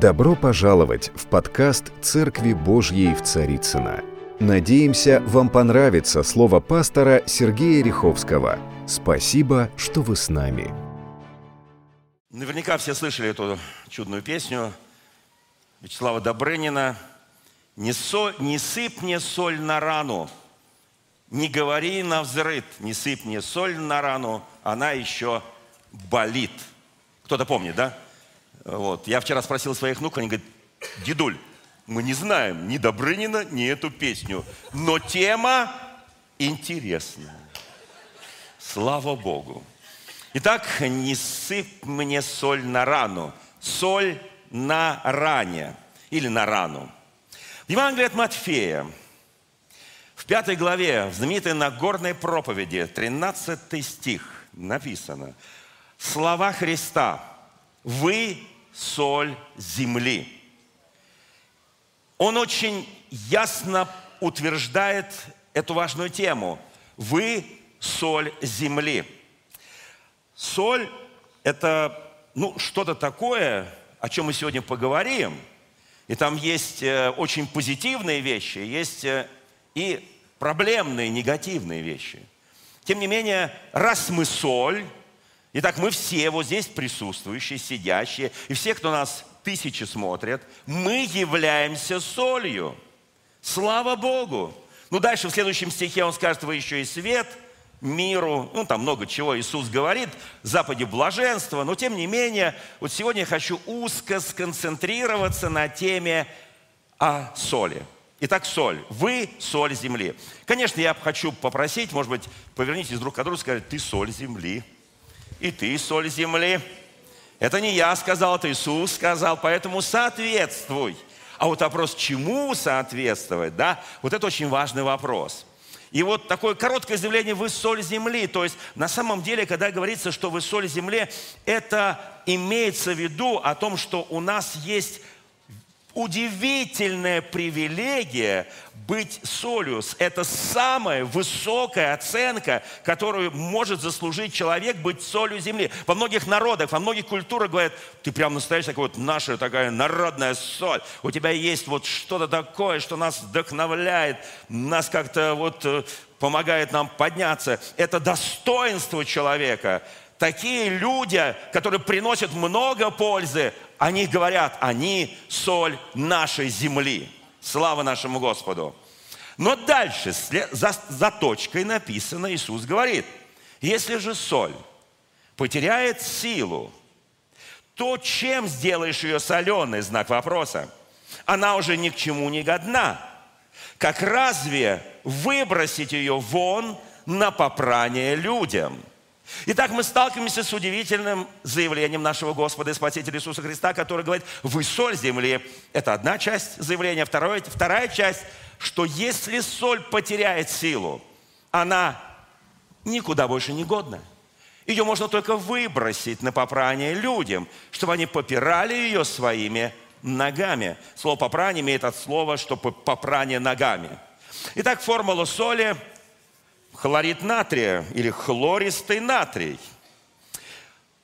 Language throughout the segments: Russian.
Добро пожаловать в подкаст «Церкви Божьей в Царицына. Надеемся, вам понравится слово пастора Сергея Риховского. Спасибо, что вы с нами. Наверняка все слышали эту чудную песню Вячеслава Добрынина «Не, соль, не сыпь мне соль на рану, не говори на взрыв, не сыпь мне соль на рану, она еще болит». Кто-то помнит, да? Вот. Я вчера спросил своих внуков, они говорят, дедуль, мы не знаем ни Добрынина, ни эту песню, но тема интересная. Слава Богу. Итак, не сыпь мне соль на рану. Соль на ране или на рану. В Евангелии от Матфея, в пятой главе, в знаменитой Нагорной проповеди, 13 стих, написано, слова Христа, «Вы соль земли». Он очень ясно утверждает эту важную тему. Вы соль земли. Соль – это ну, что-то такое, о чем мы сегодня поговорим. И там есть э, очень позитивные вещи, есть э, и проблемные, негативные вещи. Тем не менее, раз мы соль, итак, мы все вот здесь присутствующие, сидящие, и все, кто нас тысячи смотрят, мы являемся солью. Слава Богу! Ну, дальше в следующем стихе он скажет, вы еще и свет миру. Ну, там много чего Иисус говорит, Западе блаженство. Но, тем не менее, вот сегодня я хочу узко сконцентрироваться на теме о соли. Итак, соль. Вы соль земли. Конечно, я хочу попросить, может быть, повернитесь друг к другу и сказать, ты соль земли. И ты соль земли. Это не я сказал, это Иисус сказал, поэтому соответствуй. А вот вопрос, чему соответствовать, да, вот это очень важный вопрос. И вот такое короткое заявление «вы соль земли». То есть на самом деле, когда говорится, что вы соль земли, это имеется в виду о том, что у нас есть удивительная привилегия быть солью. Это самая высокая оценка, которую может заслужить человек быть солью земли. Во многих народах, во многих культурах говорят, ты прям настоящая такая вот наша такая народная соль. У тебя есть вот что-то такое, что нас вдохновляет, нас как-то вот э, помогает нам подняться. Это достоинство человека. Такие люди, которые приносят много пользы, они говорят, они соль нашей земли. Слава нашему Господу. Но дальше, за, за точкой написано, Иисус говорит, если же соль потеряет силу, то чем сделаешь ее соленой, знак вопроса? Она уже ни к чему не годна. Как разве выбросить ее вон на попрание людям – Итак, мы сталкиваемся с удивительным заявлением нашего Господа и Спасителя Иисуса Христа, который говорит, вы соль земли. Это одна часть заявления. Второе, вторая часть, что если соль потеряет силу, она никуда больше не годна. Ее можно только выбросить на попрание людям, чтобы они попирали ее своими ногами. Слово попрание имеет от слова, что попрание ногами. Итак, формула соли хлорид натрия или хлористый натрий.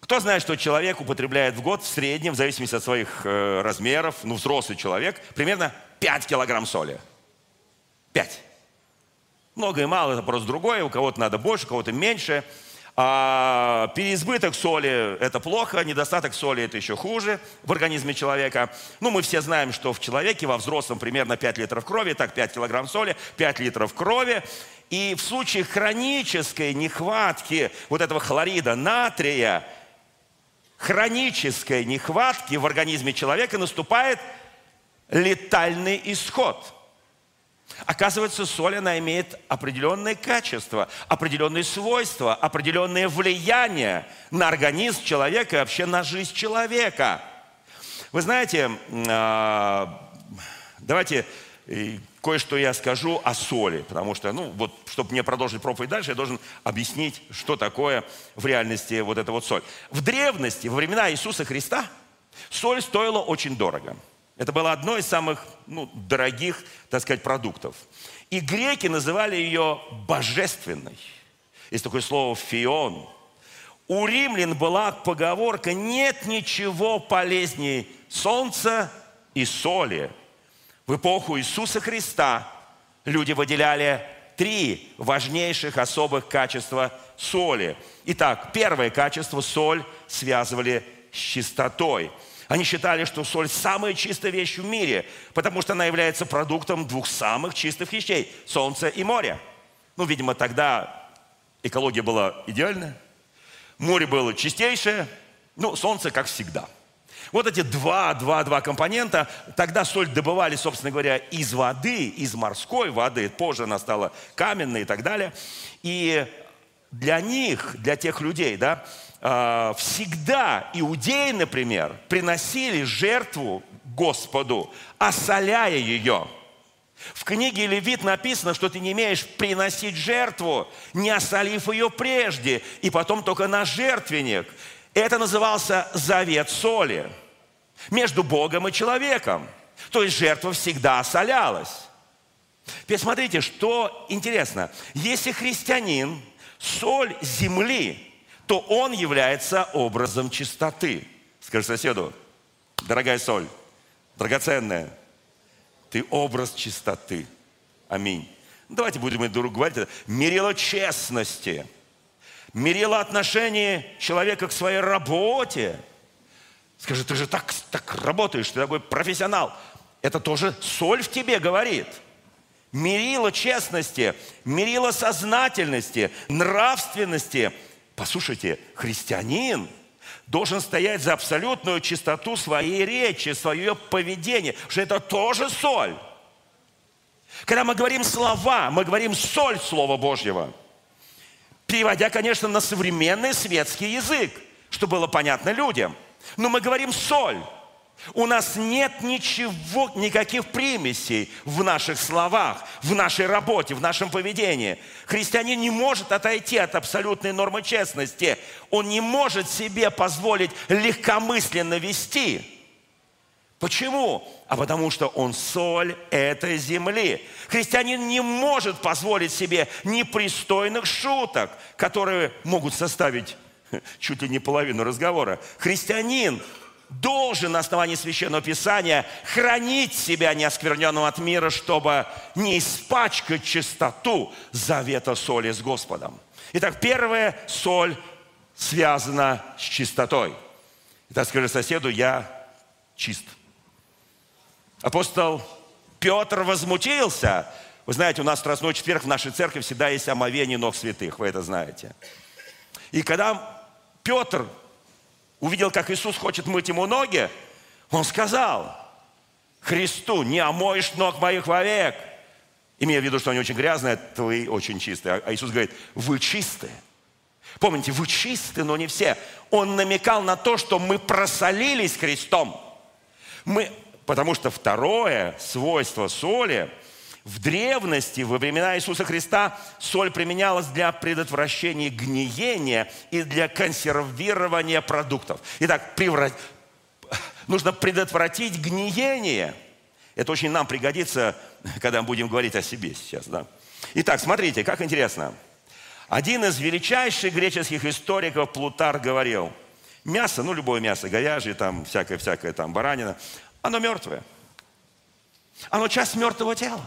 Кто знает, что человек употребляет в год в среднем, в зависимости от своих э, размеров, ну, взрослый человек, примерно 5 килограмм соли. 5. Много и мало, это просто другое. У кого-то надо больше, у кого-то меньше. А переизбыток соли – это плохо, недостаток соли – это еще хуже в организме человека. Ну, мы все знаем, что в человеке, во взрослом, примерно 5 литров крови, так 5 килограмм соли, 5 литров крови. И в случае хронической нехватки вот этого хлорида натрия, хронической нехватки в организме человека наступает летальный исход – Оказывается, соль, она имеет определенные качества, определенные свойства, определенное влияние на организм человека и вообще на жизнь человека. Вы знаете, а, давайте э, кое-что я скажу о соли, потому что, ну, вот, чтобы мне продолжить проповедь дальше, я должен объяснить, что такое в реальности вот эта вот соль. В древности, во времена Иисуса Христа, соль стоила очень дорого – это было одно из самых ну, дорогих, так сказать, продуктов. И греки называли ее божественной. Есть такое слово «фион». У римлян была поговорка «нет ничего полезнее солнца и соли». В эпоху Иисуса Христа люди выделяли три важнейших особых качества соли. Итак, первое качество – соль связывали с чистотой. Они считали, что соль – самая чистая вещь в мире, потому что она является продуктом двух самых чистых вещей – солнца и моря. Ну, видимо, тогда экология была идеальная, море было чистейшее, ну, солнце, как всегда. Вот эти два, два, два компонента. Тогда соль добывали, собственно говоря, из воды, из морской воды. Позже она стала каменной и так далее. И для них, для тех людей, да, а, всегда иудеи, например, приносили жертву Господу, осоляя ее. В книге Левит написано, что ты не имеешь приносить жертву, не осолив ее прежде, и потом только на жертвенник. Это назывался завет соли между Богом и человеком. То есть жертва всегда осолялась. Теперь смотрите, что интересно. Если христианин соль земли, то он является образом чистоты. Скажи соседу, дорогая соль, драгоценная, ты образ чистоты. Аминь. Давайте будем друг другу говорить. Мерило честности, мерило отношение человека к своей работе. Скажи, ты же так, так работаешь, ты такой профессионал. Это тоже соль в тебе говорит. Мерило честности, мерило сознательности, нравственности. Послушайте, христианин – должен стоять за абсолютную чистоту своей речи, свое поведение, что это тоже соль. Когда мы говорим слова, мы говорим соль Слова Божьего. Переводя, конечно, на современный светский язык, чтобы было понятно людям. Но мы говорим соль. У нас нет ничего, никаких примесей в наших словах, в нашей работе, в нашем поведении. Христианин не может отойти от абсолютной нормы честности. Он не может себе позволить легкомысленно вести. Почему? А потому что он соль этой земли. Христианин не может позволить себе непристойных шуток, которые могут составить чуть ли не половину разговора. Христианин должен на основании Священного Писания хранить себя неоскверненным от мира, чтобы не испачкать чистоту завета соли с Господом. Итак, первая соль связана с чистотой. Итак, скажи соседу, я чист. Апостол Петр возмутился. Вы знаете, у нас Страстной четверг в нашей церкви всегда есть омовение ног святых, вы это знаете. И когда Петр увидел, как Иисус хочет мыть ему ноги, он сказал Христу, не омоешь ног моих вовек. Имея в виду, что они очень грязные, твои очень чистые. А Иисус говорит, вы чистые. Помните, вы чисты, но не все. Он намекал на то, что мы просолились Христом. Мы, потому что второе свойство соли – в древности, во времена Иисуса Христа, соль применялась для предотвращения гниения и для консервирования продуктов. Итак, преврат... нужно предотвратить гниение. Это очень нам пригодится, когда мы будем говорить о себе сейчас. Да? Итак, смотрите, как интересно. Один из величайших греческих историков Плутар говорил, мясо, ну любое мясо, говяжье, там всякое-всякое, там баранина, оно мертвое. Оно часть мертвого тела.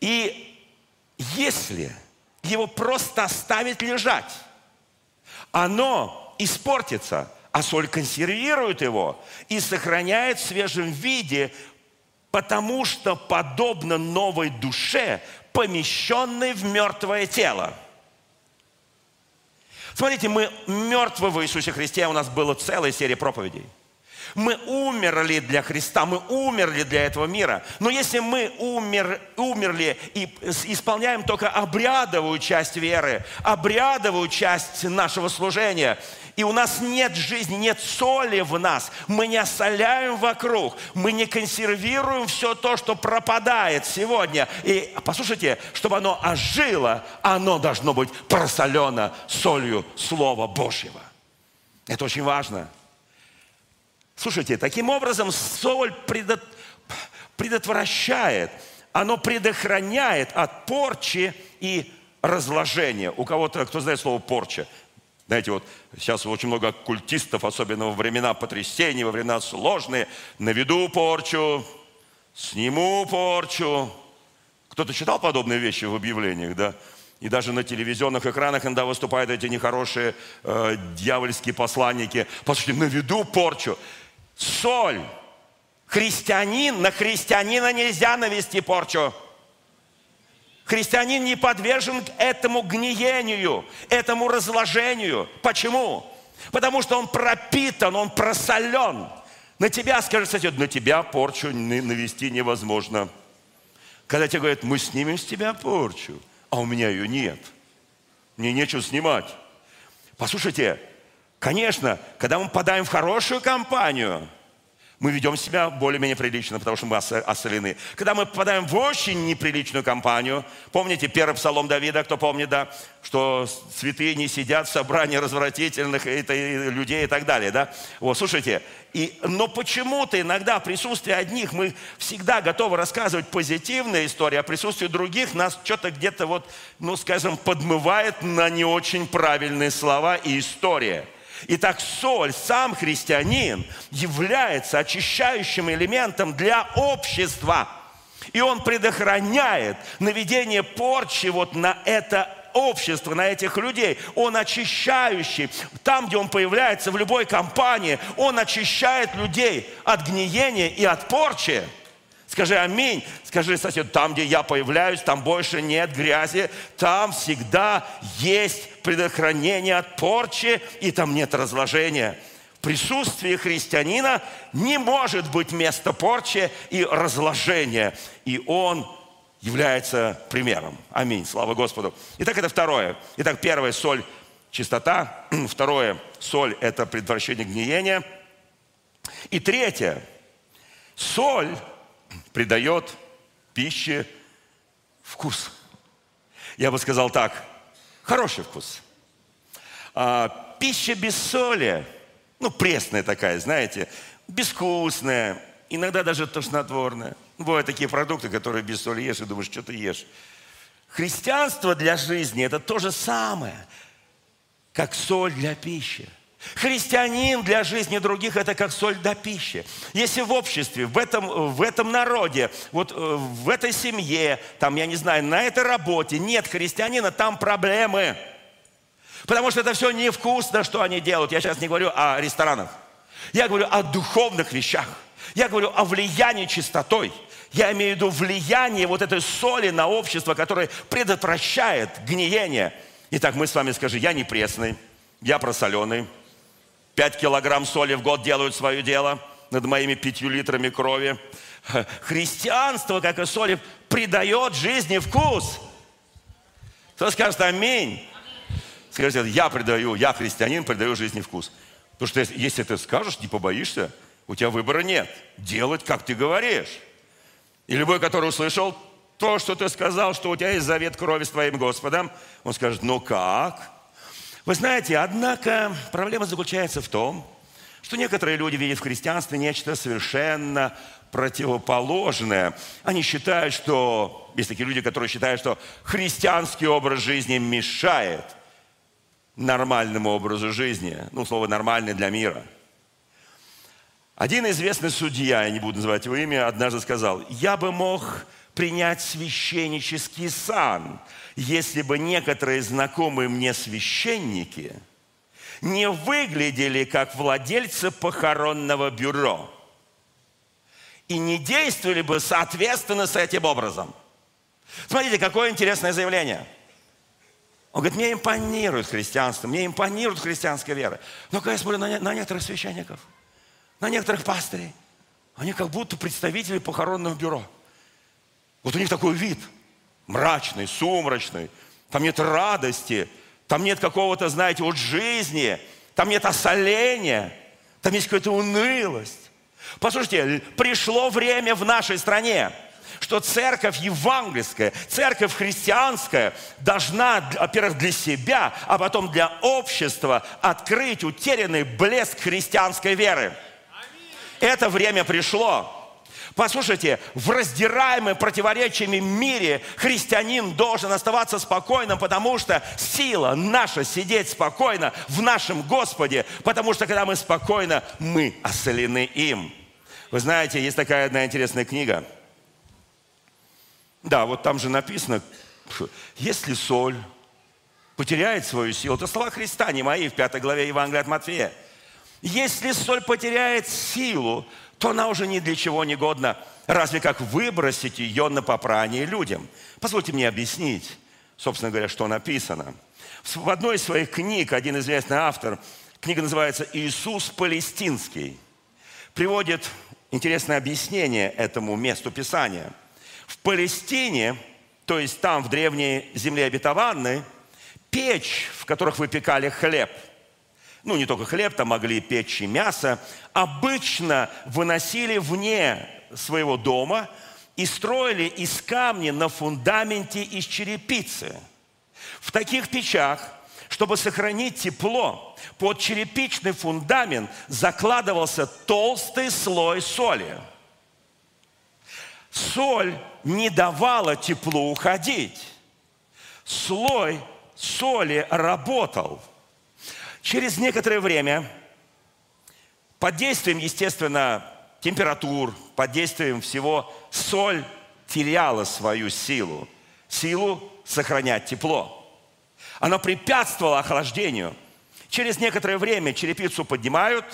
И если его просто оставить лежать, оно испортится, а соль консервирует его и сохраняет в свежем виде, потому что подобно новой душе, помещенной в мертвое тело. Смотрите, мы мертвы в Иисусе Христе, у нас была целая серия проповедей – мы умерли для Христа, мы умерли для этого мира. Но если мы умер, умерли и исполняем только обрядовую часть веры, обрядовую часть нашего служения, и у нас нет жизни, нет соли в нас, мы не осоляем вокруг, мы не консервируем все то, что пропадает сегодня. И послушайте, чтобы оно ожило, оно должно быть просолено солью Слова Божьего. Это очень важно. Слушайте, таким образом соль предот... предотвращает, оно предохраняет от порчи и разложение. У кого-то, кто знает слово порча, знаете, вот сейчас очень много культистов, особенно во времена потрясений, во времена сложные, наведу порчу, сниму порчу. Кто-то читал подобные вещи в объявлениях, да? И даже на телевизионных экранах иногда выступают эти нехорошие э, дьявольские посланники. Послушайте, наведу порчу. Соль. Христианин, на христианина нельзя навести порчу. Христианин не подвержен этому гниению, этому разложению. Почему? Потому что он пропитан, он просолен. На тебя, скажи сосед, на тебя порчу навести невозможно. Когда тебе говорят, мы снимем с тебя порчу, а у меня ее нет. Мне нечего снимать. Послушайте, конечно, когда мы попадаем в хорошую компанию – мы ведем себя более-менее прилично, потому что мы осолены. Когда мы попадаем в очень неприличную компанию, помните первый псалом Давида, кто помнит, да, что святые не сидят в собрании развратительных людей и так далее, да? Вот, слушайте, и, но почему-то иногда в присутствии одних мы всегда готовы рассказывать позитивные истории, а в присутствии других нас что-то где-то вот, ну, скажем, подмывает на не очень правильные слова и история. Итак, соль, сам христианин, является очищающим элементом для общества. И он предохраняет наведение порчи вот на это общество, на этих людей. Он очищающий. Там, где он появляется, в любой компании, он очищает людей от гниения и от порчи. Скажи аминь. Скажи сосед, там, где я появляюсь, там больше нет грязи, там всегда есть предохранение от порчи, и там нет разложения. В присутствии христианина не может быть места порчи и разложения. И он является примером. Аминь. Слава Господу. Итак, это второе. Итак, первое – соль – чистота. Второе – соль – это предотвращение гниения. И третье – соль – придает пище вкус. Я бы сказал так, хороший вкус. А, пища без соли, ну, пресная такая, знаете, безвкусная, иногда даже тошнотворная. Бывают такие продукты, которые без соли ешь и думаешь, что ты ешь. Христианство для жизни – это то же самое, как соль для пищи. Христианин для жизни других – это как соль до пищи. Если в обществе, в этом, в этом народе, вот э, в этой семье, там, я не знаю, на этой работе нет христианина, там проблемы. Потому что это все невкусно, что они делают. Я сейчас не говорю о ресторанах. Я говорю о духовных вещах. Я говорю о влиянии чистотой. Я имею в виду влияние вот этой соли на общество, которое предотвращает гниение. Итак, мы с вами скажем, я не пресный, я просоленый, Пять килограмм соли в год делают свое дело над моими пятью литрами крови. Христианство, как и соли, придает жизни вкус. Кто скажет аминь? Скажите, я придаю, я христианин, придаю жизни вкус. Потому что если ты скажешь, не побоишься, у тебя выбора нет. Делать, как ты говоришь. И любой, который услышал то, что ты сказал, что у тебя есть завет крови с твоим Господом, он скажет, ну как? Вы знаете, однако проблема заключается в том, что некоторые люди видят в христианстве нечто совершенно противоположное. Они считают, что, есть такие люди, которые считают, что христианский образ жизни мешает нормальному образу жизни. Ну, слово «нормальный» для мира. Один известный судья, я не буду называть его имя, однажды сказал, я бы мог принять священнический сан, если бы некоторые знакомые мне священники не выглядели как владельцы похоронного бюро и не действовали бы соответственно с этим образом. Смотрите, какое интересное заявление. Он говорит, мне импонирует христианство, мне импонирует христианская вера. Но когда я смотрю на, на некоторых священников, на некоторых пастырей, они как будто представители похоронного бюро – вот у них такой вид, мрачный, сумрачный. Там нет радости, там нет какого-то, знаете, вот жизни, там нет осоления, там есть какая-то унылость. Послушайте, пришло время в нашей стране, что церковь евангельская, церковь христианская должна, во-первых, для себя, а потом для общества открыть утерянный блеск христианской веры. Это время пришло. Послушайте, в раздираемом противоречиями мире христианин должен оставаться спокойным, потому что сила наша сидеть спокойно в нашем Господе, потому что когда мы спокойно, мы осолены им. Вы знаете, есть такая одна интересная книга. Да, вот там же написано, если соль потеряет свою силу, это слова Христа, не мои, в пятой главе Евангелия от Матфея. Если соль потеряет силу, то она уже ни для чего не годна. Разве как выбросить ее на попрание людям? Позвольте мне объяснить, собственно говоря, что написано. В одной из своих книг один известный автор, книга называется «Иисус Палестинский», приводит интересное объяснение этому месту Писания. В Палестине, то есть там, в древней земле обетованной, печь, в которых выпекали хлеб – ну не только хлеб, там могли печь и мясо, обычно выносили вне своего дома и строили из камня на фундаменте из черепицы. В таких печах, чтобы сохранить тепло, под черепичный фундамент закладывался толстый слой соли. Соль не давала теплу уходить. Слой соли работал – Через некоторое время, под действием, естественно, температур, под действием всего, соль теряла свою силу. Силу сохранять тепло. Она препятствовала охлаждению. Через некоторое время черепицу поднимают,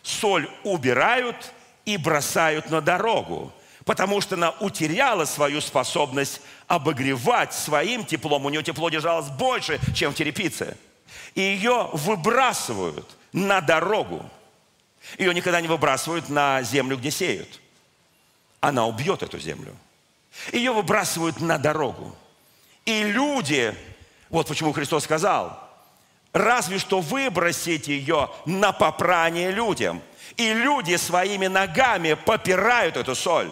соль убирают и бросают на дорогу, потому что она утеряла свою способность обогревать своим теплом. У нее тепло держалось больше, чем в черепице – и ее выбрасывают на дорогу. Ее никогда не выбрасывают на землю, где сеют. Она убьет эту землю. Ее выбрасывают на дорогу. И люди, вот почему Христос сказал, разве что выбросить ее на попрание людям. И люди своими ногами попирают эту соль.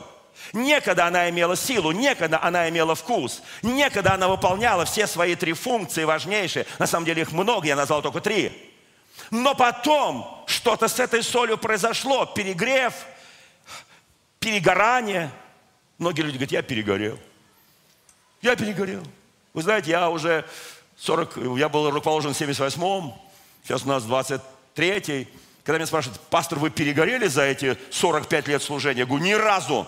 Некогда она имела силу, некогда она имела вкус, некогда она выполняла все свои три функции важнейшие. На самом деле их много, я назвал только три. Но потом что-то с этой солью произошло, перегрев, перегорание. Многие люди говорят, я перегорел. Я перегорел. Вы знаете, я уже 40, я был руководен в 78-м, сейчас у нас 23-й. Когда меня спрашивают, пастор, вы перегорели за эти 45 лет служения? Я говорю, ни разу.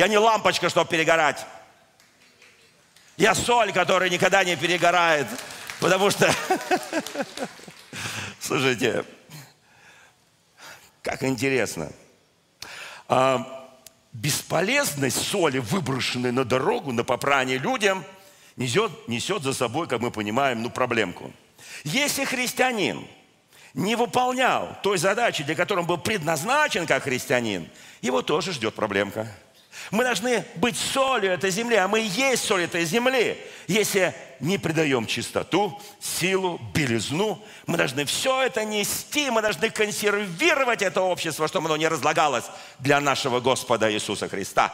Я не лампочка, чтобы перегорать. Я соль, которая никогда не перегорает. Потому что, слушайте, как интересно. А, бесполезность соли, выброшенной на дорогу, на попрание людям, несет, несет за собой, как мы понимаем, ну, проблемку. Если христианин не выполнял той задачи, для которой он был предназначен как христианин, его тоже ждет проблемка. Мы должны быть солью этой земли, а мы и есть соль этой земли. Если не придаем чистоту, силу, белизну, мы должны все это нести, мы должны консервировать это общество, чтобы оно не разлагалось для нашего Господа Иисуса Христа.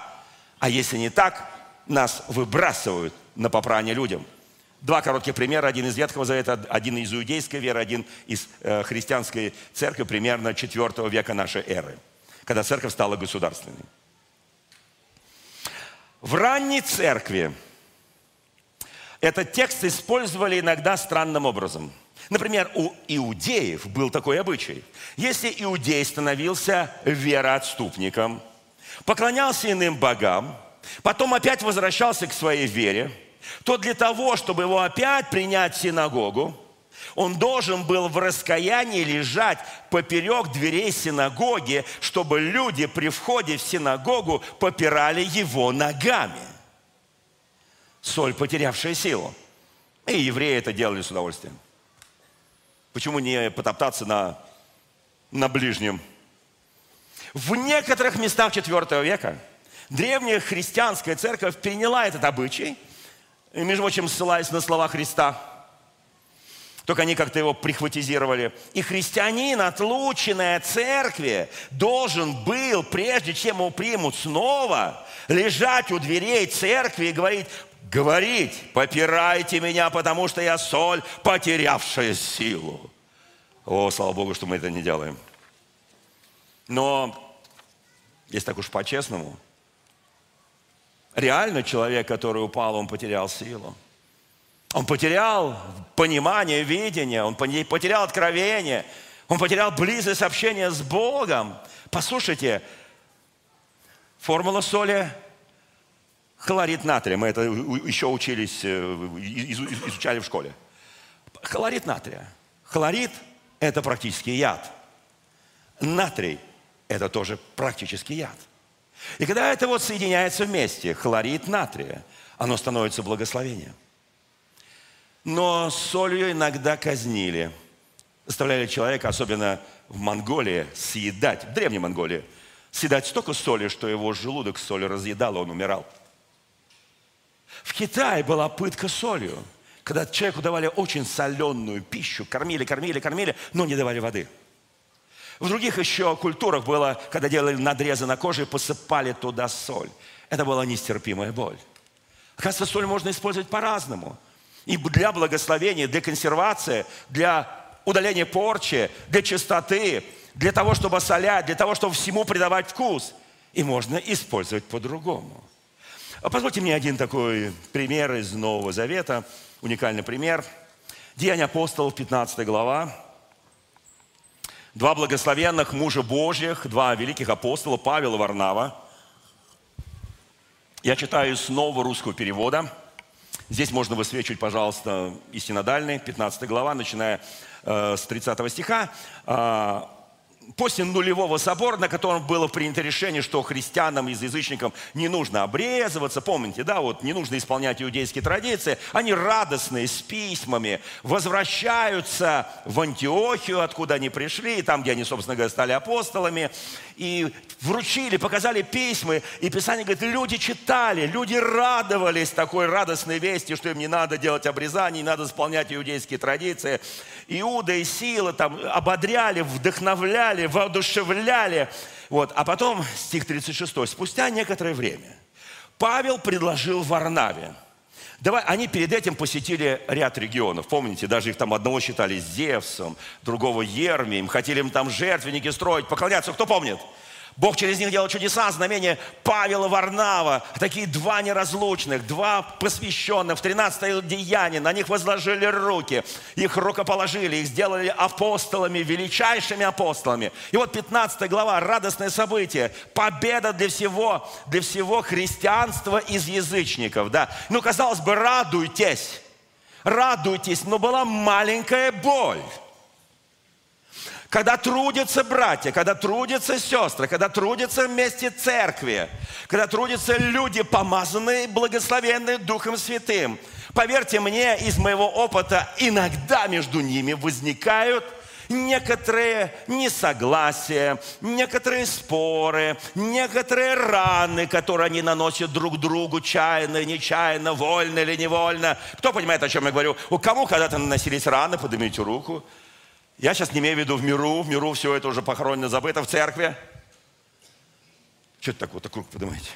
А если не так, нас выбрасывают на попрание людям. Два коротких примера. Один из Ветхого Завета, один из иудейской веры, один из э, христианской церкви примерно 4 века нашей эры, когда церковь стала государственной. В ранней церкви этот текст использовали иногда странным образом. Например, у иудеев был такой обычай. Если иудей становился вероотступником, поклонялся иным богам, потом опять возвращался к своей вере, то для того, чтобы его опять принять в синагогу, он должен был в раскаянии лежать поперек дверей синагоги, чтобы люди при входе в синагогу попирали его ногами. Соль, потерявшая силу. И евреи это делали с удовольствием. Почему не потоптаться на, на ближнем? В некоторых местах IV века древняя христианская церковь приняла этот обычай, между прочим, ссылаясь на слова Христа – только они как-то его прихватизировали. И христианин, отлученный от церкви, должен был, прежде чем его примут снова, лежать у дверей церкви и говорить, говорить, попирайте меня, потому что я соль, потерявшая силу. О, слава Богу, что мы это не делаем. Но если так уж по-честному. Реально человек, который упал, он потерял силу. Он потерял понимание, видение, он потерял откровение, он потерял близость общения с Богом. Послушайте, формула соли – хлорид натрия. Мы это еще учились, э, изучали в школе. Хлорид натрия. Хлорид – это практически яд. Натрий – это тоже практически яд. И когда это вот соединяется вместе, хлорид натрия, оно становится благословением. Но солью иногда казнили. Заставляли человека, особенно в Монголии, съедать, в Древней Монголии, съедать столько соли, что его желудок соли разъедал, он умирал. В Китае была пытка солью, когда человеку давали очень соленую пищу, кормили, кормили, кормили, но не давали воды – в других еще культурах было, когда делали надрезы на коже и посыпали туда соль. Это была нестерпимая боль. Оказывается, соль можно использовать по-разному. И для благословения, для консервации, для удаления порчи, для чистоты, для того, чтобы солять, для того, чтобы всему придавать вкус. И можно использовать по-другому. А позвольте мне один такой пример из Нового Завета, уникальный пример. Деяния апостолов, 15 глава, два благословенных мужа Божьих, два великих апостола, Павел и Варнава. Я читаю нового русского перевода. Здесь можно высвечивать, пожалуйста, и синодальный, 15 глава, начиная э, с 30 стиха. Э, после нулевого собора, на котором было принято решение, что христианам из язычникам не нужно обрезываться, помните, да, вот не нужно исполнять иудейские традиции, они радостные, с письмами, возвращаются в Антиохию, откуда они пришли, там, где они, собственно говоря, стали апостолами, и вручили, показали письма, и Писание говорит, люди читали, люди радовались такой радостной вести, что им не надо делать обрезание, не надо исполнять иудейские традиции. Иуда и Сила там ободряли, вдохновляли, воодушевляли. Вот. А потом, стих 36, спустя некоторое время, Павел предложил Варнаве, Давай, они перед этим посетили ряд регионов. Помните, даже их там одного считали Зевсом, другого Ермием. Хотели им там жертвенники строить, поклоняться. Кто помнит? Бог через них делал чудеса, знамения Павела Варнава. Такие два неразлучных, два посвященных в 13 деяние. На них возложили руки, их рукоположили, их сделали апостолами, величайшими апостолами. И вот 15 глава, радостное событие. Победа для всего, для всего христианства из язычников. Да? Ну, казалось бы, радуйтесь, радуйтесь, но была маленькая боль когда трудятся братья, когда трудятся сестры, когда трудятся вместе церкви, когда трудятся люди, помазанные, благословенные Духом Святым. Поверьте мне, из моего опыта, иногда между ними возникают некоторые несогласия, некоторые споры, некоторые раны, которые они наносят друг другу чаянно, нечаянно, вольно или невольно. Кто понимает, о чем я говорю? У кому когда-то наносились раны, поднимите руку. Я сейчас не имею в виду в миру, в миру все это уже похоронено, забыто в церкви. Что это такое, круг поднимаете?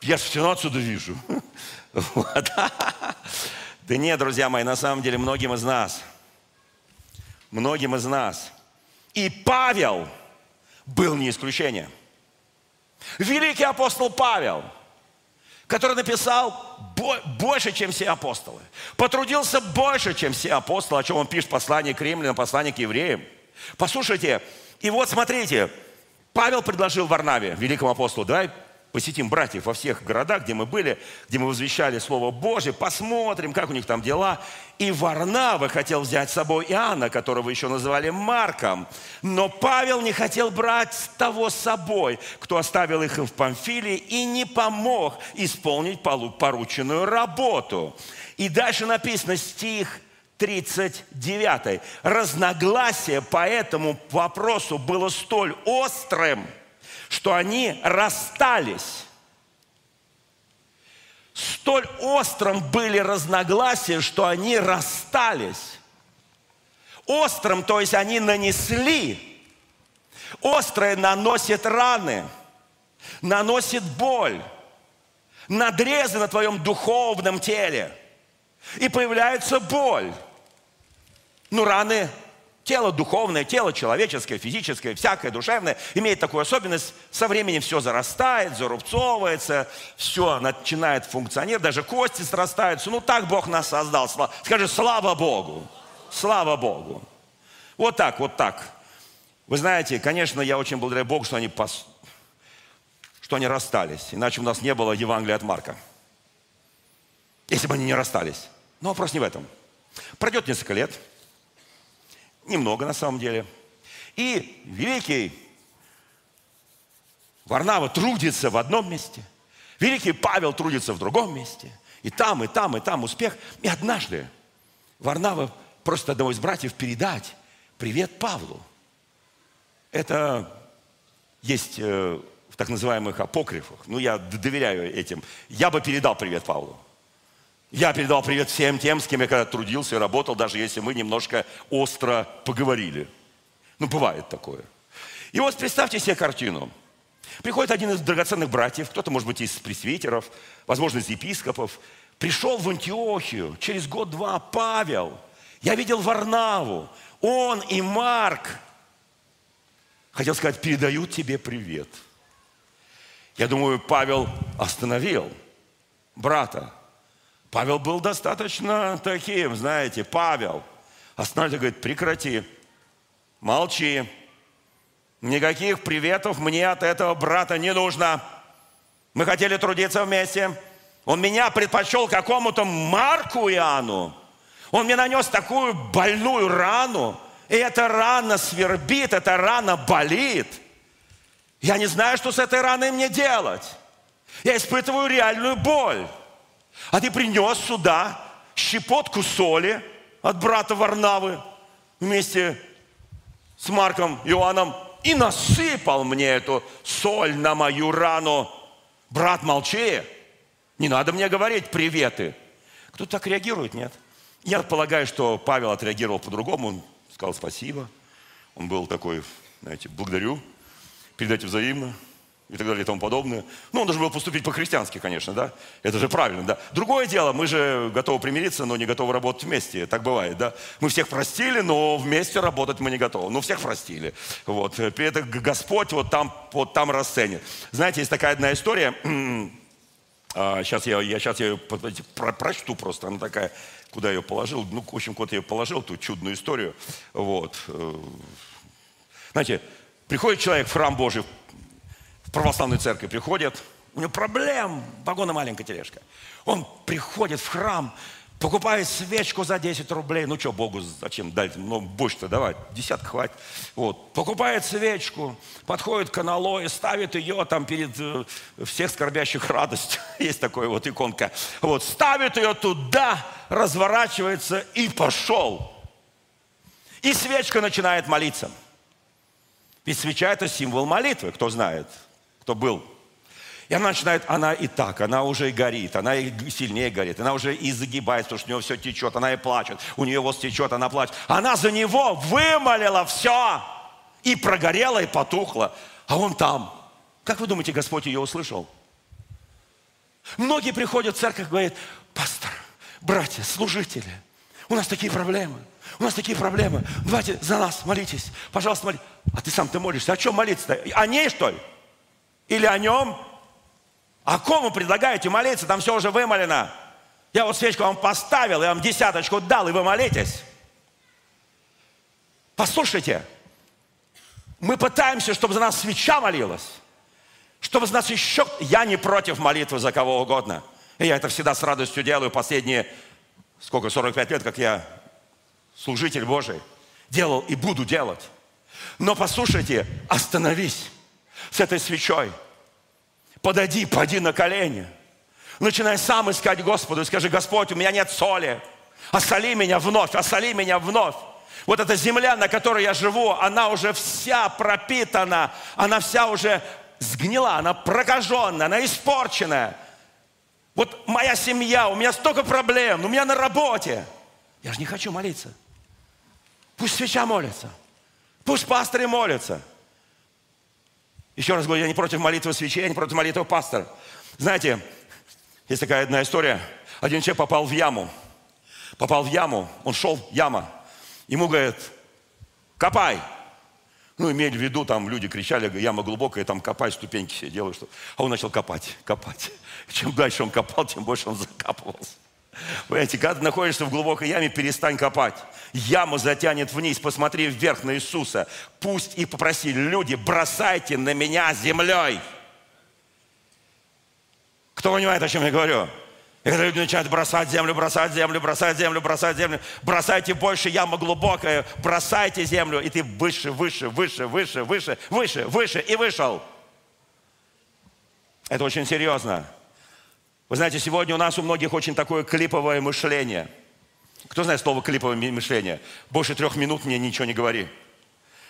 Я же все отсюда вижу. Да нет, друзья мои, на самом деле многим из нас, многим из нас, и Павел был не исключение. Великий апостол Павел – который написал больше, чем все апостолы. Потрудился больше, чем все апостолы, о чем он пишет послание к римлянам, послание к евреям. Послушайте, и вот смотрите, Павел предложил Варнаве, великому апостолу, давай посетим братьев во всех городах, где мы были, где мы возвещали Слово Божие, посмотрим, как у них там дела. И Варнава хотел взять с собой Иоанна, которого еще называли Марком. Но Павел не хотел брать того с собой, кто оставил их в Памфилии и не помог исполнить порученную работу. И дальше написано стих 39. Разногласие по этому вопросу было столь острым – что они расстались. Столь острым были разногласия, что они расстались. Острым, то есть они нанесли. Острое наносит раны, наносит боль, надрезы на твоем духовном теле. И появляется боль. Ну, раны Тело духовное, тело человеческое, физическое, всякое душевное имеет такую особенность, со временем все зарастает, зарубцовывается, все начинает функционировать, даже кости срастаются. Ну так Бог нас создал. Скажи, слава Богу, слава Богу. Вот так, вот так. Вы знаете, конечно, я очень благодарю Богу, что они, пос... что они расстались. Иначе у нас не было Евангелия от Марка. Если бы они не расстались. Но вопрос не в этом. Пройдет несколько лет – Немного на самом деле. И великий Варнава трудится в одном месте. Великий Павел трудится в другом месте. И там, и там, и там успех. И однажды Варнава просит одного из братьев передать привет Павлу. Это есть э, в так называемых апокрифах. Ну, я доверяю этим. Я бы передал привет Павлу. Я передал привет всем тем, с кем я когда трудился и работал, даже если мы немножко остро поговорили. Ну, бывает такое. И вот представьте себе картину. Приходит один из драгоценных братьев, кто-то, может быть, из пресвитеров, возможно, из епископов, пришел в Антиохию, через год-два Павел. Я видел Варнаву, он и Марк. Хотел сказать, передают тебе привет. Я думаю, Павел остановил брата. Павел был достаточно таким, знаете, Павел. Остановился, говорит, прекрати, молчи. Никаких приветов мне от этого брата не нужно. Мы хотели трудиться вместе. Он меня предпочел какому-то Марку Иоанну. Он мне нанес такую больную рану. И эта рана свербит, эта рана болит. Я не знаю, что с этой раной мне делать. Я испытываю реальную боль. А ты принес сюда щепотку соли от брата Варнавы вместе с Марком Иоанном и насыпал мне эту соль на мою рану. Брат, молчи. Не надо мне говорить приветы. Кто так реагирует, нет? Я полагаю, что Павел отреагировал по-другому. Он сказал спасибо. Он был такой, знаете, благодарю. Передайте взаимно и так далее и тому подобное. Ну, он должен был поступить по-христиански, конечно, да? Это же правильно, да? Другое дело, мы же готовы примириться, но не готовы работать вместе. Так бывает, да? Мы всех простили, но вместе работать мы не готовы. Ну, всех простили. Вот. При этом Господь вот там, вот там расценит. Знаете, есть такая одна история. сейчас а, я, я, сейчас я ее прочту просто. Она такая, куда я ее положил. Ну, в общем, куда я ее положил, ту чудную историю. Вот. Э, знаете, приходит человек в храм Божий, в православную церковь приходит, у него проблем, вагона маленькая тележка. Он приходит в храм, покупает свечку за 10 рублей. Ну что, Богу зачем дать? Ну, больше-то давать, десятка хватит. Вот. Покупает свечку, подходит к аналое, ставит ее там перед э, всех скорбящих радость. Есть такая вот иконка. Вот, ставит ее туда, разворачивается и пошел. И свечка начинает молиться. Ведь свеча – это символ молитвы, кто знает кто был. И она начинает, она и так, она уже и горит, она и сильнее горит, она уже и загибается, потому что у нее все течет, она и плачет, у нее вот течет, она плачет. Она за него вымолила все, и прогорела, и потухла, а он там. Как вы думаете, Господь ее услышал? Многие приходят в церковь и говорят, пастор, братья, служители, у нас такие проблемы, у нас такие проблемы, давайте за нас молитесь, пожалуйста, молитесь. А ты сам ты молишься, о чем молиться-то? О ней, что ли? Или о нем? О ком вы предлагаете молиться? Там все уже вымолено. Я вот свечку вам поставил, я вам десяточку дал, и вы молитесь. Послушайте, мы пытаемся, чтобы за нас свеча молилась, чтобы за нас еще... Я не против молитвы за кого угодно. И я это всегда с радостью делаю последние, сколько, 45 лет, как я служитель Божий. Делал и буду делать. Но послушайте, остановись с этой свечой. Подойди, поди на колени. Начинай сам искать Господу и скажи, Господь, у меня нет соли. Осоли меня вновь, осоли меня вновь. Вот эта земля, на которой я живу, она уже вся пропитана, она вся уже сгнила, она прокаженная, она испорченная. Вот моя семья, у меня столько проблем, у меня на работе. Я же не хочу молиться. Пусть свеча молится. Пусть пасторы молятся. Еще раз говорю, я не против молитвы свечей, я не против молитвы пастора. Знаете, есть такая одна история. Один человек попал в яму. Попал в яму, он шел, яма. Ему говорят, Копай. Ну, имели в виду, там люди кричали, яма глубокая, там копай, ступеньки все делаю. Что... А он начал копать, копать. Чем дальше он копал, тем больше он закапывался. Понимаете, когда ты находишься в глубокой яме, перестань копать. Яма затянет вниз, посмотри вверх на Иисуса. Пусть и попроси, люди, бросайте на меня землей. Кто понимает, о чем я говорю? И когда люди начинают бросать землю, бросать землю, бросать землю, бросать землю, бросайте больше, яма глубокая, бросайте землю, и ты выше, выше, выше, выше, выше, выше, выше, и вышел. Это очень серьезно. Вы знаете, сегодня у нас у многих очень такое клиповое мышление. Кто знает слово клиповое мышление? Больше трех минут мне ничего не говори.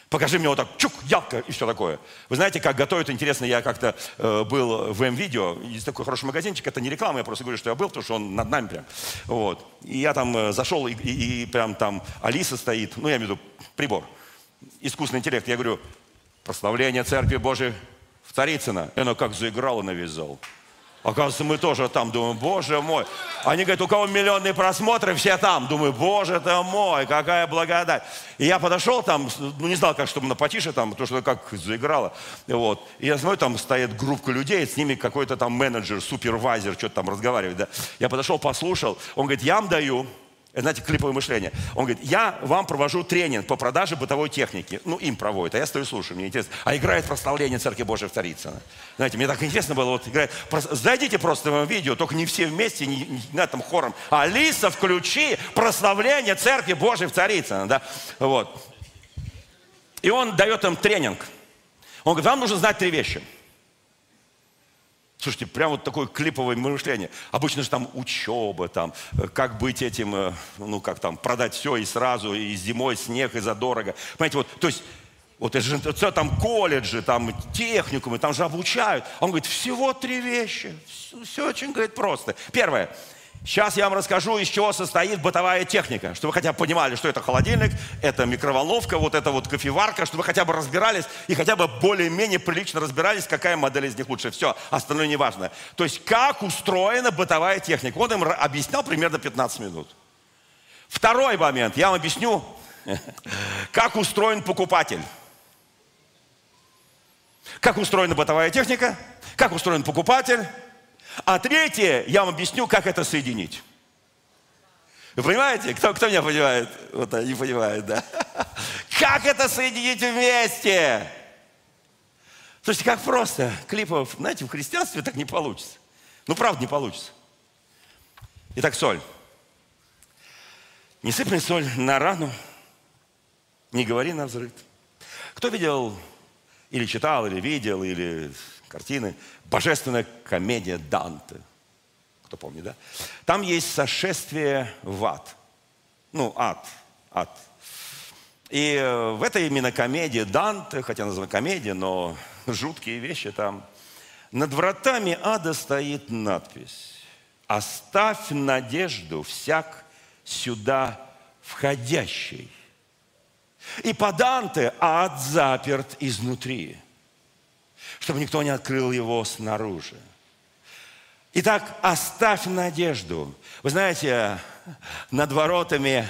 Покажи мне вот так, чук, ялка и все такое. Вы знаете, как готовят, интересно, я как-то э, был в М-видео, есть такой хороший магазинчик, это не реклама, я просто говорю, что я был, потому что он над нами прям. Вот. И я там э, зашел, и, и, и прям там Алиса стоит, ну я имею в виду прибор, искусственный интеллект. Я говорю, прославление Церкви Божией в Царицыно. И она как заиграла на весь зал. Оказывается, мы тоже там думаем, боже мой. Они говорят, у кого миллионные просмотры, все там. Думаю, боже ты мой, какая благодать. И я подошел там, ну не знал, как, чтобы на потише там, потому что как заиграло. Вот. И я смотрю, там стоит группа людей, с ними какой-то там менеджер, супервайзер, что-то там разговаривает. Да. Я подошел, послушал. Он говорит, я вам даю знаете, клиповое мышление. Он говорит, я вам провожу тренинг по продаже бытовой техники. Ну, им проводит, а я стою слушаю, мне интересно. А играет прославление Церкви Божьей в Царицыно. Знаете, мне так интересно было, вот играет. Зайдите просто в видео, только не все вместе, не, не на этом хором. Алиса, включи прославление Церкви Божьей в Царицыно. Да? Вот. И он дает им тренинг. Он говорит, вам нужно знать три вещи – Слушайте, прям вот такое клиповое мышление. Обычно же там учеба, там, э, как быть этим, э, ну как там, продать все и сразу, и зимой снег, и задорого. Понимаете, вот, то есть, вот это же все там колледжи, там техникумы, там же обучают. Он говорит, всего три вещи. Все, все очень, говорит, просто. Первое. Сейчас я вам расскажу, из чего состоит бытовая техника, чтобы вы хотя бы понимали, что это холодильник, это микроволновка, вот это вот кофеварка, чтобы вы хотя бы разбирались и хотя бы более-менее прилично разбирались, какая модель из них лучше. Все, остальное не важно. То есть, как устроена бытовая техника. Он им объяснял примерно 15 минут. Второй момент, я вам объясню, как устроен покупатель. Как устроена бытовая техника, как устроен покупатель, а третье, я вам объясню, как это соединить. Вы понимаете? Кто, кто меня понимает? Вот они понимают, да. Как это соединить вместе? Слушайте, как просто. Клипов, знаете, в христианстве так не получится. Ну, правда, не получится. Итак, соль. Не сыпь соль на рану, не говори на взрыв. Кто видел или читал, или видел, или картины «Божественная комедия Данте». Кто помнит, да? Там есть сошествие в ад. Ну, ад, ад. И э, в этой именно комедии Данте, хотя названа комедия, но жуткие вещи там. Над вратами ада стоит надпись «Оставь надежду всяк сюда входящий». И по Данте ад заперт изнутри – чтобы никто не открыл его снаружи. Итак, оставь надежду. Вы знаете, над воротами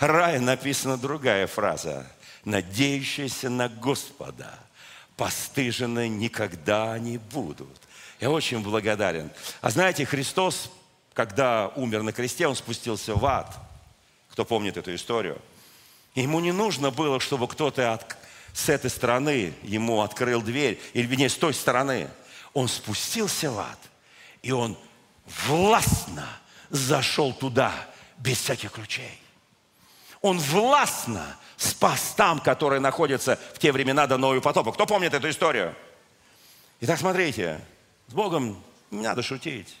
рая написана другая фраза. Надеющиеся на Господа, постыжены никогда не будут. Я очень благодарен. А знаете, Христос, когда умер на кресте, Он спустился в ад. Кто помнит эту историю? Ему не нужно было, чтобы кто-то с этой стороны ему открыл дверь, или, вернее, с той стороны. Он спустился в ад, и он властно зашел туда без всяких ключей. Он властно спас там, которые находятся в те времена до нового потопа. Кто помнит эту историю? Итак, смотрите, с Богом не надо шутить.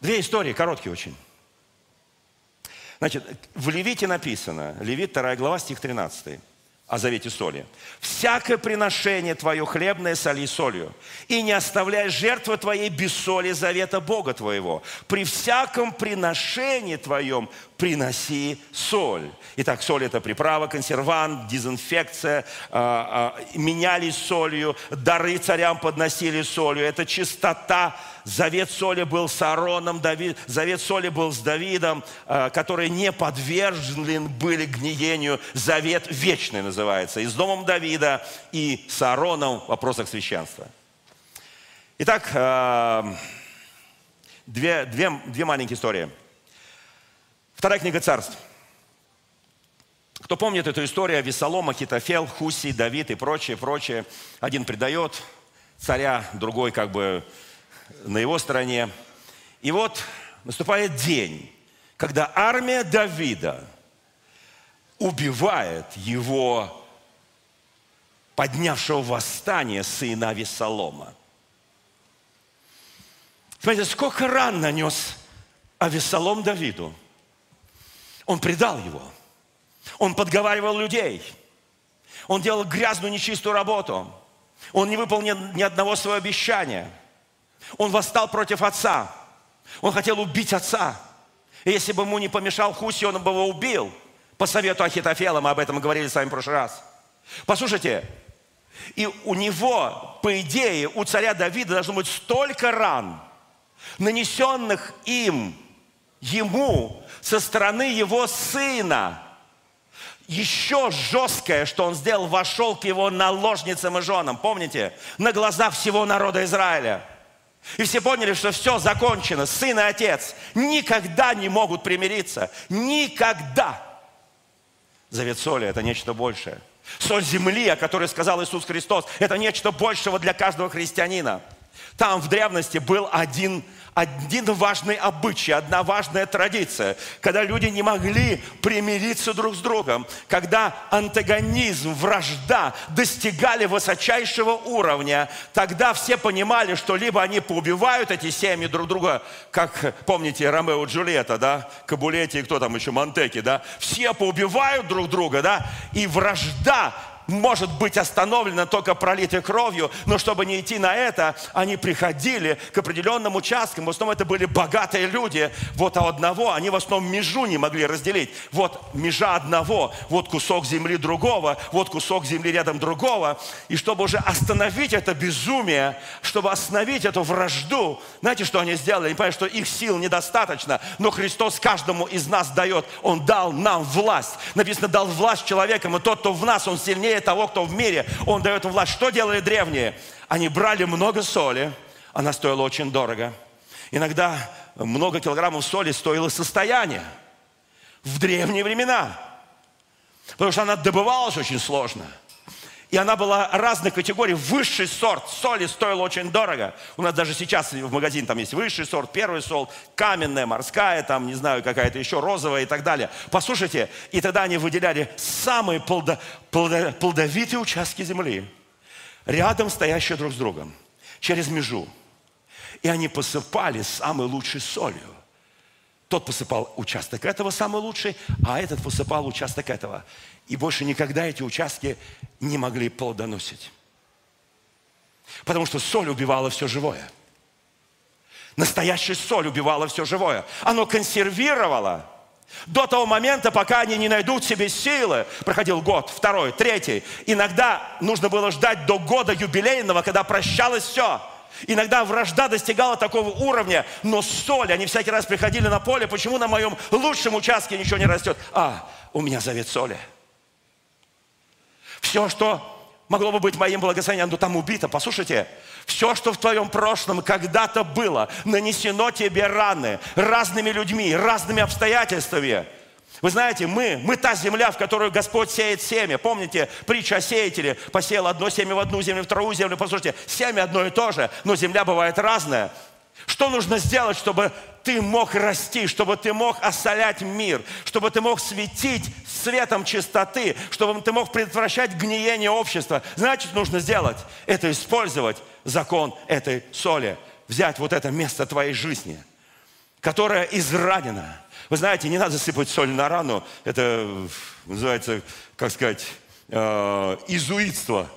Две истории, короткие очень. Значит, в Левите написано, Левит 2 глава, стих 13 о завете соли. «Всякое приношение твое хлебное соли солью, и не оставляй жертвы твоей без соли завета Бога твоего. При всяком приношении твоем приноси соль. Итак, соль – это приправа, консервант, дезинфекция, а, а, менялись солью, дары царям подносили солью. Это чистота. Завет соли был с Аароном, Давид, завет соли был с Давидом, а, которые не подвержены были гниению. Завет вечный называется. И с домом Давида, и с Аароном в вопросах священства. Итак, две, две, две маленькие истории – Вторая книга царств. Кто помнит эту историю, Весолом, Ахитофел, Хуси, Давид и прочее, прочее. Один предает царя, другой как бы на его стороне. И вот наступает день, когда армия Давида убивает его поднявшего восстание сына Весолома. Смотрите, сколько ран нанес Авесолом Давиду – он предал его. Он подговаривал людей. Он делал грязную, нечистую работу. Он не выполнил ни одного своего обещания. Он восстал против отца. Он хотел убить отца. И если бы ему не помешал Хуси, он бы его убил. По совету Ахитофела, мы об этом говорили с вами в прошлый раз. Послушайте, и у него, по идее, у царя Давида должно быть столько ран, нанесенных им, ему, со стороны его сына. Еще жесткое, что он сделал, вошел к его наложницам и женам. Помните? На глазах всего народа Израиля. И все поняли, что все закончено. Сын и отец никогда не могут примириться. Никогда. Завет соли – это нечто большее. Соль земли, о которой сказал Иисус Христос, это нечто большего для каждого христианина. Там в древности был один один важный обычай, одна важная традиция, когда люди не могли примириться друг с другом, когда антагонизм, вражда достигали высочайшего уровня, тогда все понимали, что либо они поубивают эти семьи друг друга, как, помните, Ромео и Джульетта, да, Кабулети и кто там еще, Монтеки, да, все поубивают друг друга, да, и вражда может быть остановлена только пролитой кровью, но чтобы не идти на это, они приходили к определенным участкам. В основном это были богатые люди. Вот у одного, они в основном межу не могли разделить. Вот межа одного, вот кусок земли другого, вот кусок земли рядом другого. И чтобы уже остановить это безумие, чтобы остановить эту вражду, знаете, что они сделали? Они поняли, что их сил недостаточно, но Христос каждому из нас дает. Он дал нам власть. Написано, дал власть человекам, и тот, кто в нас, он сильнее того, кто в мире, Он дает власть. Что делали древние? Они брали много соли, она стоила очень дорого. Иногда много килограммов соли стоило состояние в древние времена. Потому что она добывалась очень сложно. И она была разных категорий. Высший сорт соли стоил очень дорого. У нас даже сейчас в магазине там есть высший сорт, первый сорт, каменная, морская, там, не знаю, какая-то еще розовая и так далее. Послушайте, и тогда они выделяли самые плодо, плодо, плодовитые участки земли, рядом стоящие друг с другом, через межу. И они посыпали самой лучшей солью. Тот посыпал участок этого самый лучший, а этот посыпал участок этого. И больше никогда эти участки не могли плодоносить. Потому что соль убивала все живое. Настоящая соль убивала все живое. Оно консервировало до того момента, пока они не найдут себе силы. Проходил год, второй, третий. Иногда нужно было ждать до года юбилейного, когда прощалось все. Иногда вражда достигала такого уровня, но соль, они всякий раз приходили на поле, почему на моем лучшем участке ничего не растет? А, у меня завет соли. Все, что могло бы быть моим благословением, оно там убито. Послушайте, все, что в твоем прошлом когда-то было, нанесено тебе раны разными людьми, разными обстоятельствами. Вы знаете, мы, мы та земля, в которую Господь сеет семя. Помните притча о сеятеле? Посеял одно семя в одну землю, вторую землю. Послушайте, семя одно и то же, но земля бывает разная. Что нужно сделать, чтобы ты мог расти, чтобы ты мог осолять мир, чтобы ты мог светить светом чистоты, чтобы ты мог предотвращать гниение общества? Значит, нужно сделать это использовать закон этой соли, взять вот это место твоей жизни, которое изранено. Вы знаете, не надо сыпать соль на рану, это называется, как сказать, э, изуитство.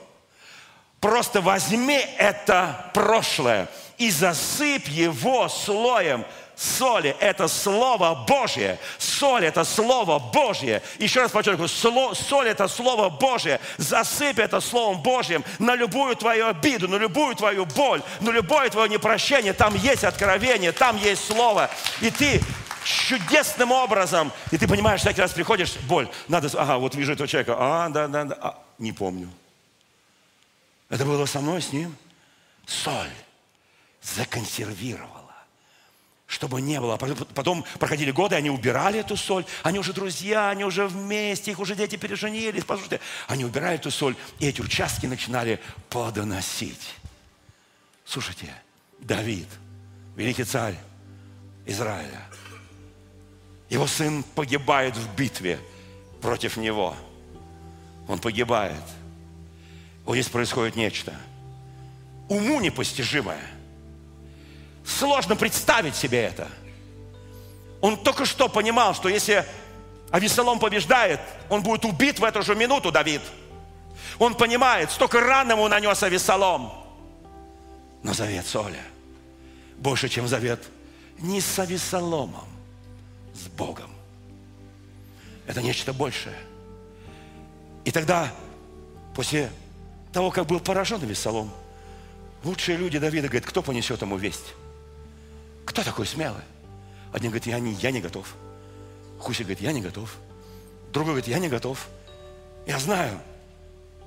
Просто возьми это прошлое, и засыпь его слоем соли – это Слово Божье. Соль – это Слово Божье. Еще раз подчеркиваю, соль – это Слово Божье. Засыпь это Словом Божьим на любую твою обиду, на любую твою боль, на любое твое непрощение. Там есть откровение, там есть Слово. И ты чудесным образом, и ты понимаешь, всякий раз приходишь, боль, надо, ага, вот вижу этого человека, а, да, да, да, а, не помню. Это было со мной, с ним. Соль законсервировала чтобы не было. Потом проходили годы, они убирали эту соль, они уже друзья, они уже вместе, их уже дети переженились. Послушайте, они убирали эту соль, и эти участки начинали плодоносить. Слушайте, Давид, великий царь Израиля, его сын погибает в битве против него. Он погибает. Вот здесь происходит нечто. Уму непостижимое – Сложно представить себе это. Он только что понимал, что если Авесолом побеждает, он будет убит в эту же минуту, Давид. Он понимает, столько ран ему нанес Авесолом. Но завет Соля больше, чем завет не с Авесоломом, с Богом. Это нечто большее. И тогда, после того, как был поражен Авесолом, лучшие люди Давида говорят, кто понесет ему весть? Кто такой смелый? Один говорит, я не, я не готов. Хуси говорит, я не готов. Другой говорит, я не готов. Я знаю,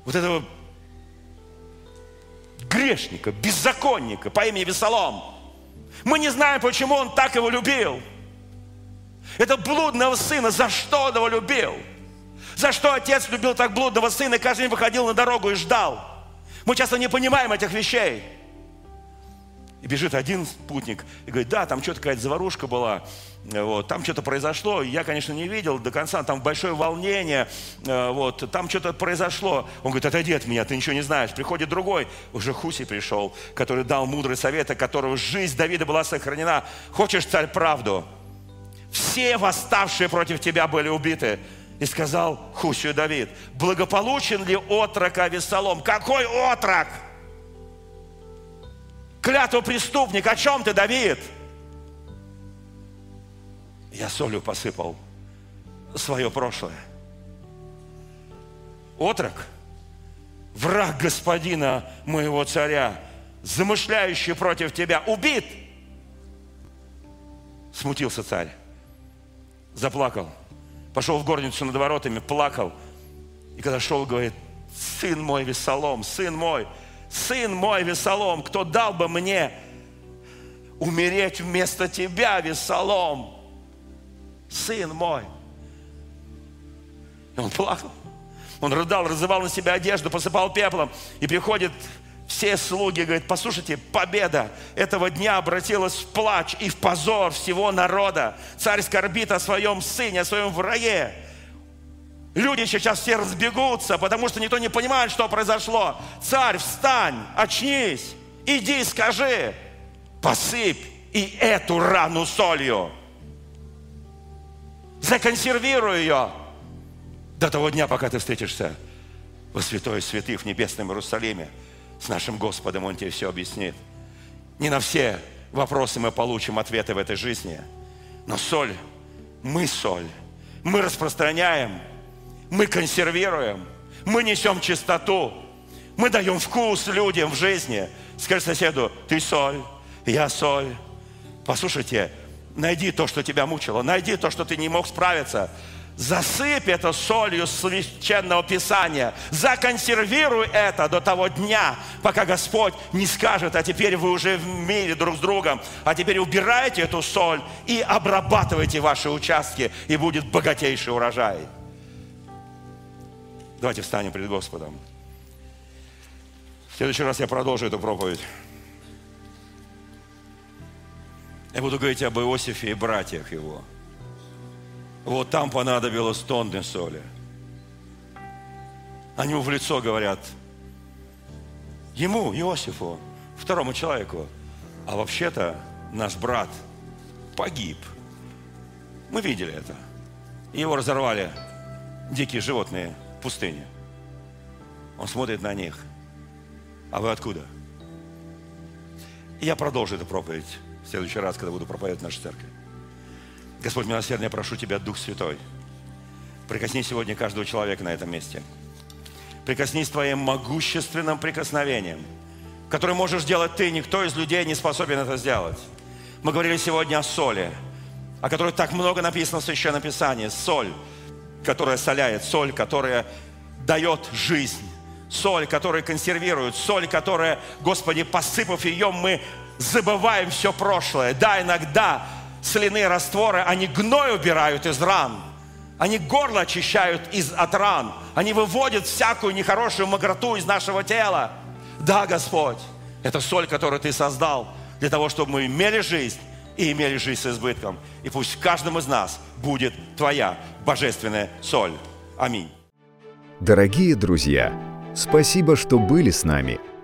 вот этого грешника, беззаконника по имени Весолом. Мы не знаем, почему он так его любил. Это блудного сына, за что он его любил? За что отец любил так блудного сына и каждый день выходил на дорогу и ждал? Мы часто не понимаем этих вещей. И бежит один путник и говорит, да, там что-то какая-то заварушка была, вот, там что-то произошло, я, конечно, не видел до конца, там большое волнение, э, вот, там что-то произошло. Он говорит, отойди от меня, ты ничего не знаешь. Приходит другой, уже Хуси пришел, который дал мудрый совет, которого жизнь Давида была сохранена. Хочешь, царь, правду? Все восставшие против тебя были убиты. И сказал Хусию Давид, благополучен ли отрок Авесолом? Какой отрок? Клятву преступник, о чем ты, Давид? Я солью посыпал свое прошлое. Отрок, враг господина моего царя, замышляющий против тебя, убит. Смутился царь, заплакал, пошел в горницу над воротами, плакал. И когда шел, говорит, сын мой Весолом, сын мой, сын мой Весолом, кто дал бы мне умереть вместо тебя, Весолом, сын мой. И он плакал. Он рыдал, разывал на себя одежду, посыпал пеплом. И приходит все слуги, говорит, послушайте, победа этого дня обратилась в плач и в позор всего народа. Царь скорбит о своем сыне, о своем враге. Люди сейчас все разбегутся, потому что никто не понимает, что произошло. Царь, встань, очнись, иди, скажи, посыпь и эту рану солью. Законсервируй ее до того дня, пока ты встретишься во святой святых в небесном Иерусалиме с нашим Господом. Он тебе все объяснит. Не на все вопросы мы получим ответы в этой жизни, но соль, мы соль, мы распространяем – мы консервируем, мы несем чистоту, мы даем вкус людям в жизни. Скажи соседу, ты соль, я соль. Послушайте, найди то, что тебя мучило, найди то, что ты не мог справиться. Засыпь это солью священного Писания. Законсервируй это до того дня, пока Господь не скажет, а теперь вы уже в мире друг с другом, а теперь убирайте эту соль и обрабатывайте ваши участки, и будет богатейший урожай. Давайте встанем перед Господом. В следующий раз я продолжу эту проповедь. Я буду говорить об Иосифе и братьях его. Вот там понадобилось тонны соли. Они ему в лицо говорят, ему, Иосифу, второму человеку, а вообще-то наш брат погиб. Мы видели это. Его разорвали дикие животные – пустыне. Он смотрит на них. А вы откуда? я продолжу эту проповедь в следующий раз, когда буду проповедовать в нашей церкви. Господь милосердный, я прошу Тебя, Дух Святой, прикоснись сегодня каждого человека на этом месте. Прикоснись Твоим могущественным прикосновением, которое можешь сделать Ты, никто из людей не способен это сделать. Мы говорили сегодня о соли, о которой так много написано в Священном Писании. Соль, которая соляет, соль, которая дает жизнь, соль, которая консервирует, соль, которая, Господи, посыпав ее, мы забываем все прошлое. Да, иногда соляные растворы, они гной убирают из ран, они горло очищают из, от ран, они выводят всякую нехорошую мокроту из нашего тела. Да, Господь, это соль, которую Ты создал для того, чтобы мы имели жизнь и имели жизнь с избытком. И пусть в каждом из нас будет Твоя божественная соль. Аминь. Дорогие друзья, спасибо, что были с нами.